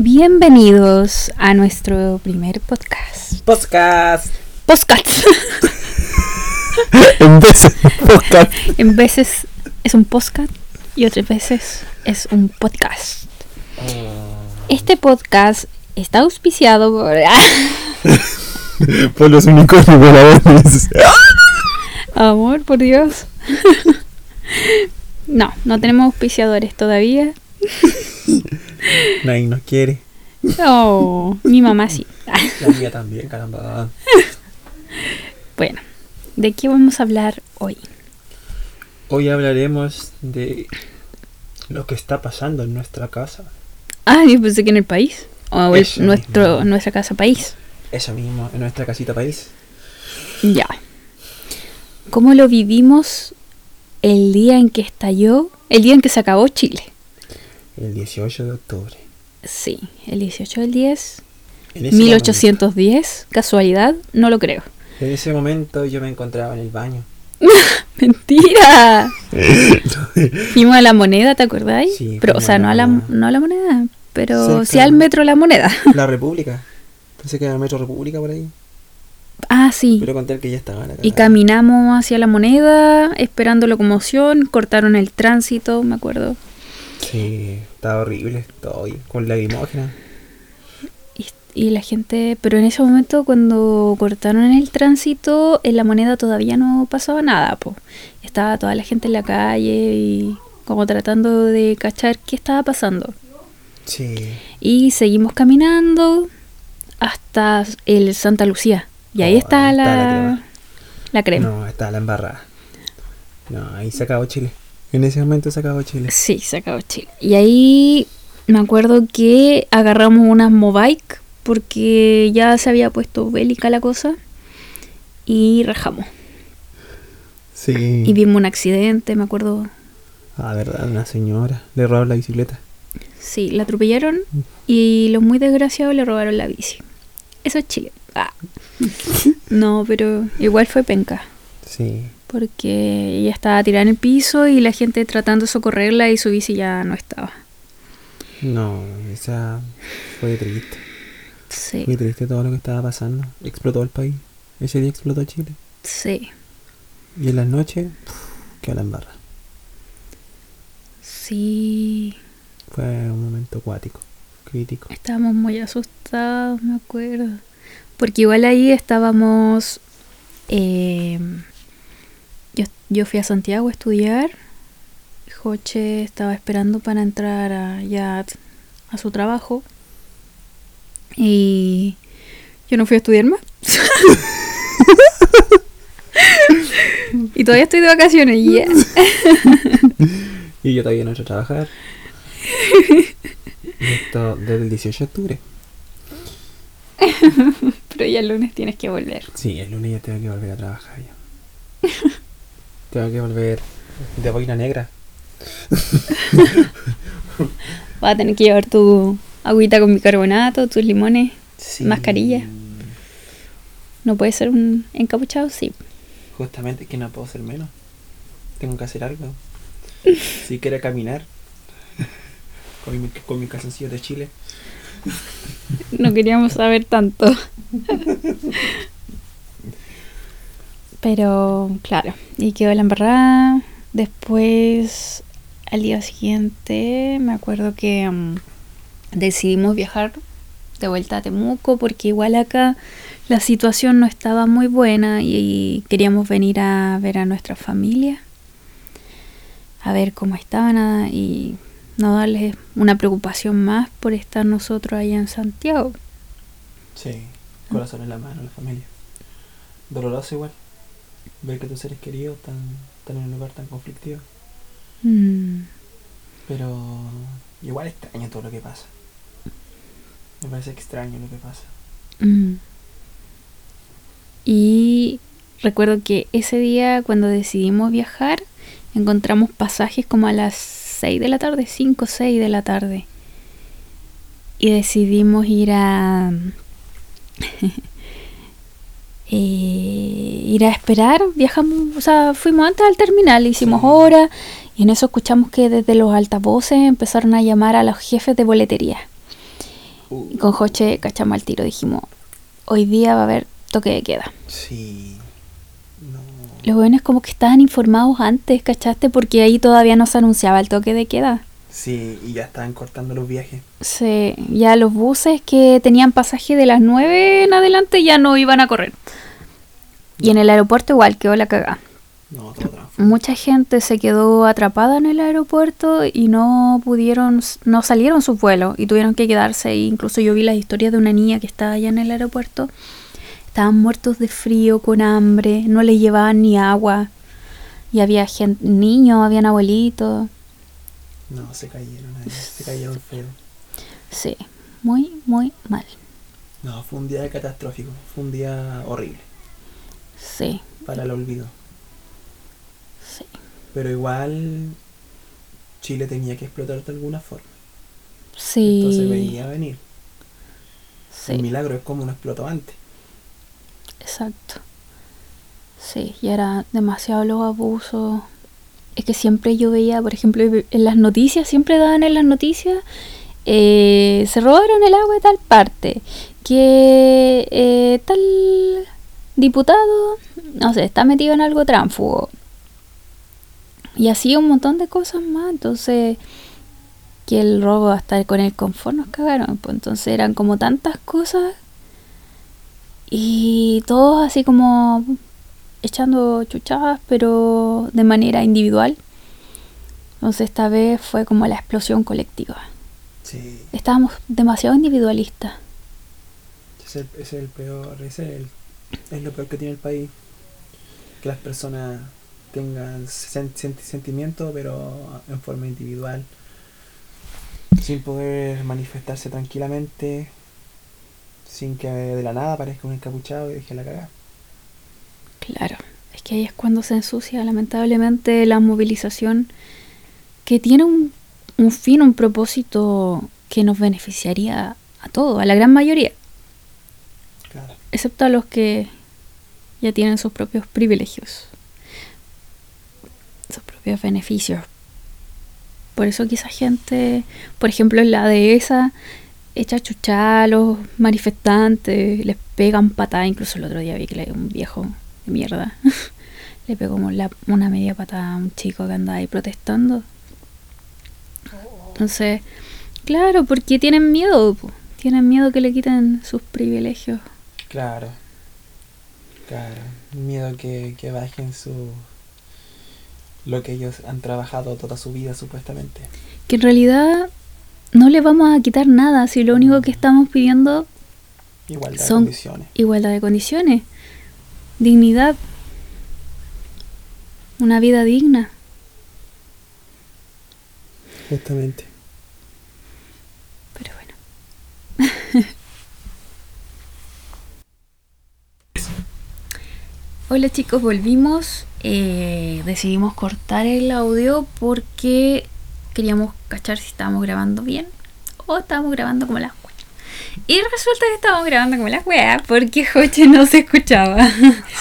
Bienvenidos a nuestro primer podcast. Podcast. Podcast. en veces podcast. en veces es un podcast y otras veces es un podcast. Este podcast está auspiciado por... por los únicos voladores. Amor, por Dios. no, no tenemos auspiciadores todavía. Nadie nos quiere. Oh, mi mamá sí. La mía también, caramba. Bueno, ¿de qué vamos a hablar hoy? Hoy hablaremos de lo que está pasando en nuestra casa. Ah, yo pensé que en el país. O en nuestro, mismo. nuestra casa país. Eso mismo, en nuestra casita país. Ya. ¿Cómo lo vivimos el día en que estalló, el día en que se acabó Chile? El 18 de octubre. Sí, el 18 del 10, En ese 1810, casualidad, no lo creo. momento- en ese momento yo me encontraba en el baño. ¡Mentira! Fuimos a la moneda, ¿te acordáis? Sí, pero, o sea, a no a, la- no a la moneda, pero sí al metro La Moneda. La República. Pensé que era el Metro República por ahí. ah, sí. Pero conté que ya estaba en la Y caminamos hacia la moneda, esperando locomoción, cortaron el tránsito, me acuerdo. Sí, estaba horrible. Estoy con lagrimógena. Y, y la gente, pero en ese momento cuando cortaron el tránsito, en la moneda todavía no pasaba nada, po. Estaba toda la gente en la calle y como tratando de cachar qué estaba pasando. Sí. Y seguimos caminando hasta el Santa Lucía. Y ahí Oh, está, ahí la, está la crema. la crema. No, está la embarrada. No, ahí se acabó Chile. En ese momento se acabó Chile. Sí, se acabó Chile. Y ahí me acuerdo que agarramos unas Mobike porque ya se había puesto bélica la cosa y rajamos. Sí. Y vimos un accidente, me acuerdo. Ah, verdad, una señora. Le robaron la bicicleta. Sí, la atropellaron y los muy desgraciados le robaron la bici. Eso es Chile. Ah. No, pero igual fue penca. Sí. Porque ella estaba tirada en el piso y la gente tratando de socorrerla y su bici ya no estaba. No, esa fue triste. Sí, Muy triste todo lo que estaba pasando. Explotó el país. Ese día explotó Chile. sí, Y en las noches, quedó la embarra. sí. Fue un momento acuático, crítico. Estábamos muy asustados, me acuerdo. Porque igual ahí estábamos... eh, yo, yo fui a Santiago a estudiar. Joche estaba esperando para entrar a, ya a su trabajo. Y yo no fui a estudiar más. y todavía estoy de vacaciones. yeah. Y yo todavía no he hecho trabajar. Esto desde el 18 de octubre. Pero ya el lunes tienes que volver. Sí, el lunes ya tengo que volver a trabajar ya. Tengo que volver de boina negra. Vas a tener que llevar tu agüita con bicarbonato, tus limones. Sí. Mascarilla. ¿No puede ser un encapuchado? Sí. Justamente que no puedo ser menos. Tengo que hacer algo. Si quiero caminar. Con mi, con mi calzoncillo de Chile. No queríamos saber tanto. Pero, claro, y quedó la embarrada. Después, al día siguiente, me acuerdo que mm, decidimos viajar de vuelta a Temuco porque igual acá la situación no estaba muy buena y queríamos venir a ver a nuestra familia, a ver cómo estaban y no darles una preocupación más por estar nosotros allá en Santiago. Sí, corazón en la mano, la familia. Doloroso igual. Ver que tus seres queridos están, están en un lugar tan conflictivo. Mm, Pero igual extraño todo lo que pasa. Me parece extraño lo que pasa. mm. Y recuerdo que ese día cuando decidimos viajar, encontramos pasajes como a las 6 de la tarde, 5 o 6 de la tarde. Y decidimos ir a... eh, ir a esperar, viajamos, o sea, fuimos antes al terminal, hicimos Sí. hora y en eso escuchamos que desde los altavoces empezaron a llamar a los jefes de boletería. Uh, Y con Joche cachamos al tiro. Dijimos, hoy día va a haber toque de queda. sí. No. Los jóvenes como que estaban informados antes, ¿cachaste? Porque ahí todavía no se anunciaba el toque de queda. Sí, y ya estaban cortando los viajes. Sí, ya los buses que tenían pasaje de las 9 en adelante ya no iban a correr. Y en el aeropuerto igual quedó la cagada. No. Mucha gente se quedó atrapada en el aeropuerto y no pudieron, no salieron sus vuelos y tuvieron que quedarse. Incluso yo vi las historias de una niña que estaba allá en el aeropuerto. Estaban muertos de frío, con hambre, no les llevaban ni agua. Y había gente, niños, habían abuelitos. No, se cayeron ahí, se cayeron feo. Sí, muy, muy mal. No, fue un día catastrófico, fue un día horrible, Sí, para el olvido. sí. Pero igual Chile tenía que explotar de alguna forma. Sí. Esto se veía venir. El Sí, milagro es como no explotó antes. exacto. Sí, y era demasiado los abusos. Es que siempre yo veía, por ejemplo, en las noticias, siempre daban en las noticias, eh, se robaron el agua de tal parte, que eh, tal diputado, no sé, está metido en algo tránfugo. Y así un montón de cosas más. Entonces, que el robo hasta con el confort nos cagaron. Pues entonces eran como tantas cosas. Y todos así como echando chuchadas, pero de manera individual. Entonces esta vez fue como la explosión colectiva. Sí. Estábamos demasiado individualistas. Es el, es el peor, es, el- es lo peor que tiene el país. Que las personas tengan sen- senti- sentimiento, pero en forma individual. Sin poder manifestarse tranquilamente. Sin que de la nada aparezca un encapuchado y deje la cagada. Claro, es que ahí es cuando se ensucia lamentablemente la movilización que tiene un, un fin, un propósito que nos beneficiaría a todos, a la gran mayoría. Excepto a los que ya tienen sus propios privilegios, sus propios beneficios. Por eso esa gente, por ejemplo, en la dehesa, echa chuchá a los manifestantes, les pegan patadas. Incluso el otro día vi que un viejo de mierda le pegó la- una media patada a un chico que andaba ahí protestando. Entonces, claro, porque tienen miedo, tienen miedo que le quiten sus privilegios. Claro. Claro. Miedo que, que bajen su. Lo que ellos han trabajado toda su vida, supuestamente. Que en realidad no le vamos a quitar nada si lo único que estamos pidiendo Igualdad Son- de condiciones. igualdad de condiciones, dignidad, una vida digna. Justamente. Pero bueno. Hola chicos, volvimos. Eh, decidimos cortar el audio porque queríamos cachar si estábamos grabando bien o estábamos grabando como las weas. Y resulta que estábamos grabando como las weas porque Joche no se escuchaba.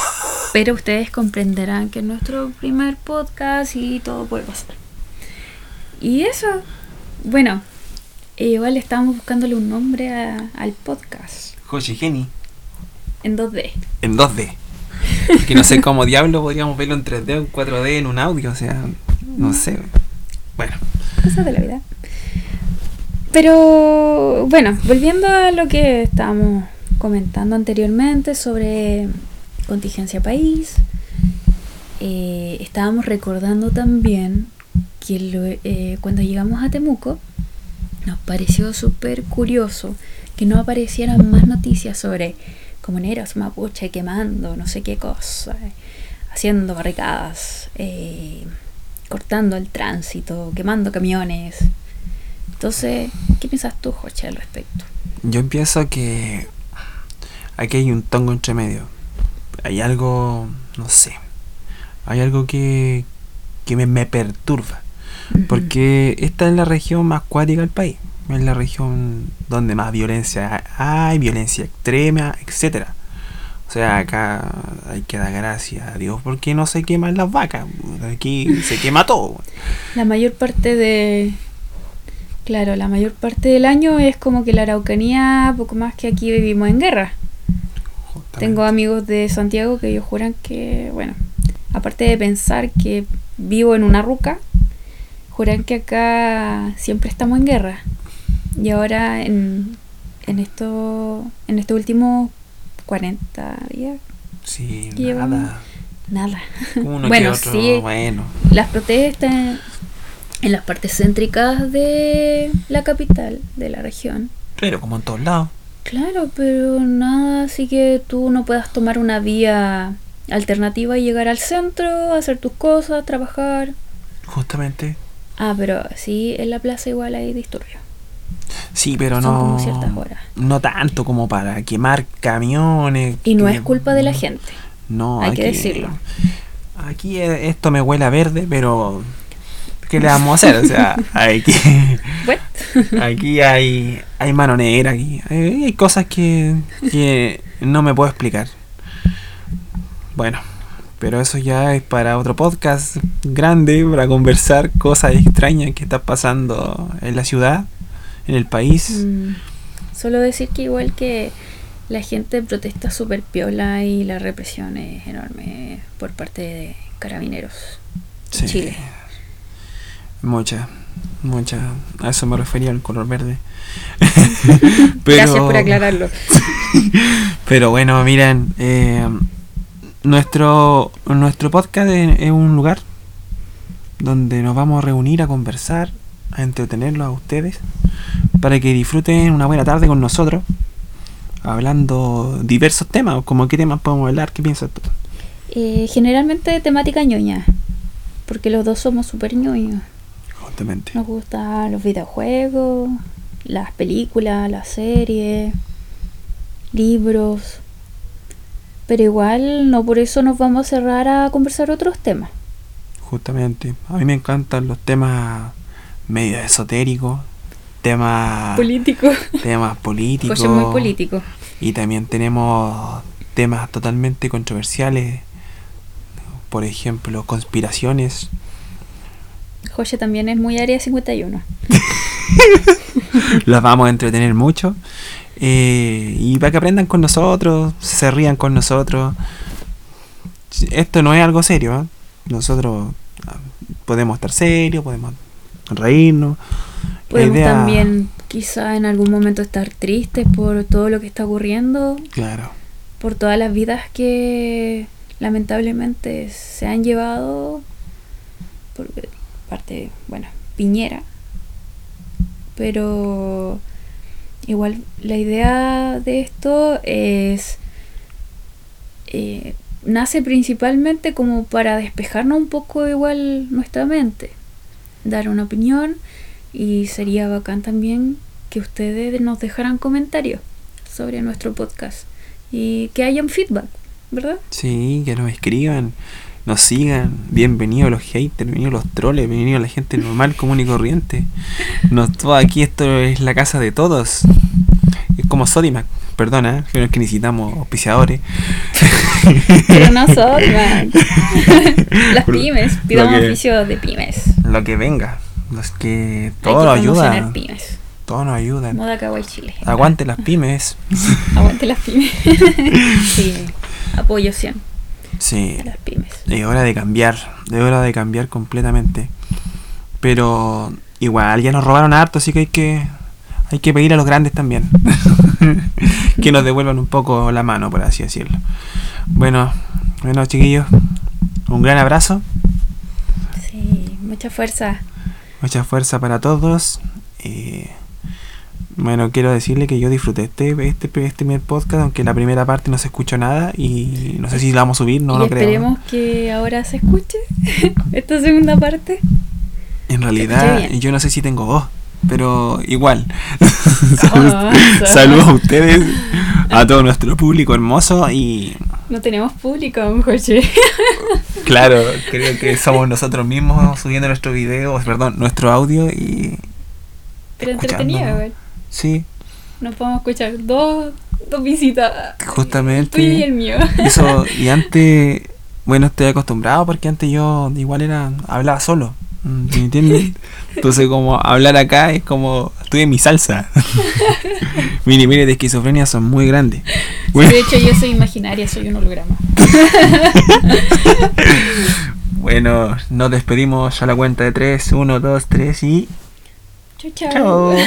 Pero ustedes comprenderán que es nuestro primer podcast y todo puede pasar. Y eso, bueno, eh, igual estábamos buscándole un nombre a- al podcast Joshi Geni. en 2D. En 2D. Que no sé cómo diablo podríamos verlo en 3D o en 4D en un audio, o sea, no sé. Bueno, Cosas de la vida. Pero bueno, volviendo a lo que estábamos comentando anteriormente sobre contingencia país, eh, estábamos recordando también que eh, cuando llegamos a Temuco nos pareció súper curioso que no aparecieran más noticias sobre comuneros mapuche quemando no sé qué cosa, haciendo barricadas, eh, cortando el tránsito, quemando camiones. Entonces, ¿qué piensas tú, Joche, al respecto? yo pienso que aquí hay un tongo entre medio. Hay algo, no sé, hay algo que, que me, me perturba. Porque esta es la región más cuática del país. Es la región donde más violencia hay, violencia extrema, etcétera. O sea, acá hay que dar gracias a Dios porque no se queman las vacas. Aquí se quema todo. La mayor parte de, Claro, la mayor parte del año es como que la Araucanía, poco más que aquí vivimos en guerra. Justamente. Tengo amigos de Santiago que ellos juran que, bueno, aparte de pensar que vivo en una ruca, juran que acá siempre estamos en guerra. Y ahora en, en esto, en estos últimos 40 días, Sí, Llevamos- nada. nada. Uno Bueno, que otro, sí. bueno. Las protestas en las partes céntricas de la capital, de la región. Pero como en todos lados. Claro, pero nada, así que tú no puedas tomar una vía alternativa y llegar al centro, hacer tus cosas, trabajar. Justamente. Ah, pero sí, en la plaza igual hay disturbios. Sí, pero Son no. como ciertas horas. No tanto como para quemar camiones. Y no que- es culpa de la gente. No, hay que decirlo. Aquí eh, esto me huele a verde, pero. ¿Qué le vamos a hacer? O sea, aquí, aquí hay, hay mano negra. Aquí. Hay, hay cosas que, que no me puedo explicar. Bueno, pero eso ya es para otro podcast grande, para conversar cosas extrañas que están pasando en la ciudad, en el país. mm, solo decir que igual que la gente protesta súper piola y la represión es enorme por parte de carabineros. Sí. Chile. Mucha, mucha. A eso me refería el color verde. Gracias por aclararlo. Pero bueno, miren, eh, nuestro, nuestro podcast es, es un lugar donde nos vamos a reunir a conversar, a entretenerlos a ustedes, para que disfruten una buena tarde con nosotros, hablando diversos temas, como qué temas podemos hablar, qué piensas tú. Eh, generalmente temática ñoña, porque los dos somos súper ñoños. Justamente. Nos gustan los videojuegos, las películas, las series, libros. Pero igual no por eso nos vamos a cerrar a conversar otros temas. Justamente. A mí me encantan los temas medio esotéricos, temas, Político. temas políticos. Muy político. Y también tenemos temas totalmente controversiales, por ejemplo, conspiraciones. José también es muy área 51. Los vamos a entretener mucho. eh, y para que aprendan con nosotros, se rían con nosotros. Esto no es algo serio. ¿eh? Nosotros ah, podemos estar serios, podemos reírnos. Podemos idea- también quizá en algún momento estar tristes por todo lo que está ocurriendo, Claro, por todas las vidas que lamentablemente se han llevado por parte, bueno, Piñera. Pero igual la idea de esto es eh, nace principalmente como para despejarnos un poco igual nuestra mente, dar una opinión y sería bacán también que ustedes nos dejaran comentarios sobre nuestro podcast y que hayan feedback, ¿verdad? sí, que nos escriban, nos sigan. Bienvenidos los haters, bienvenidos los troles, bienvenidos la gente normal, común y corriente. Nos, todo aquí esto es la casa de todos. Es como Sodimac, perdona, pero es que necesitamos auspiciadores. Pero no son, man. Las pymes, pidamos que- oficio de pymes. Lo que venga, los que todo nos ayuda, pymes. todo nos ayuda. Moda Kawaii Chile. Aguante las pymes. Aguante las pymes. sí, apoyo 100 Sí, a las pymes. es hora de cambiar, es hora de cambiar completamente. Pero igual ya nos robaron harto, así que hay que hay que pedir a los grandes también que nos devuelvan un poco la mano, por así decirlo. Bueno, bueno chiquillos, un gran abrazo, mucha fuerza. mucha fuerza para todos. y, bueno, quiero decirle que yo disfruté este, este, este primer podcast, aunque la primera parte no se escuchó nada y no sé si la vamos a subir, no y lo creo. esperemos que ahora se escuche esta segunda parte. En realidad, yo no sé si tengo voz, pero igual. Saludos a ustedes, a todo nuestro público hermoso y No tenemos público, José. claro, creo que somos nosotros mismos subiendo nuestro video, perdón, nuestro audio y Pero entretenido, igual. sí, Nos podemos escuchar dos, dos visitas. Justamente. El tuyo y el mío. eso y antes, bueno, estoy acostumbrado porque antes yo igual era hablaba solo, ¿Me entiendes? Entonces, como hablar acá es como. Estoy en mi salsa. mire, mire, de esquizofrenia son muy grandes. Sí, de hecho, yo soy imaginaria, soy un holograma. bueno, nos despedimos a la cuenta de 3, 1, 2, 3 y. Chau, chau. Chao.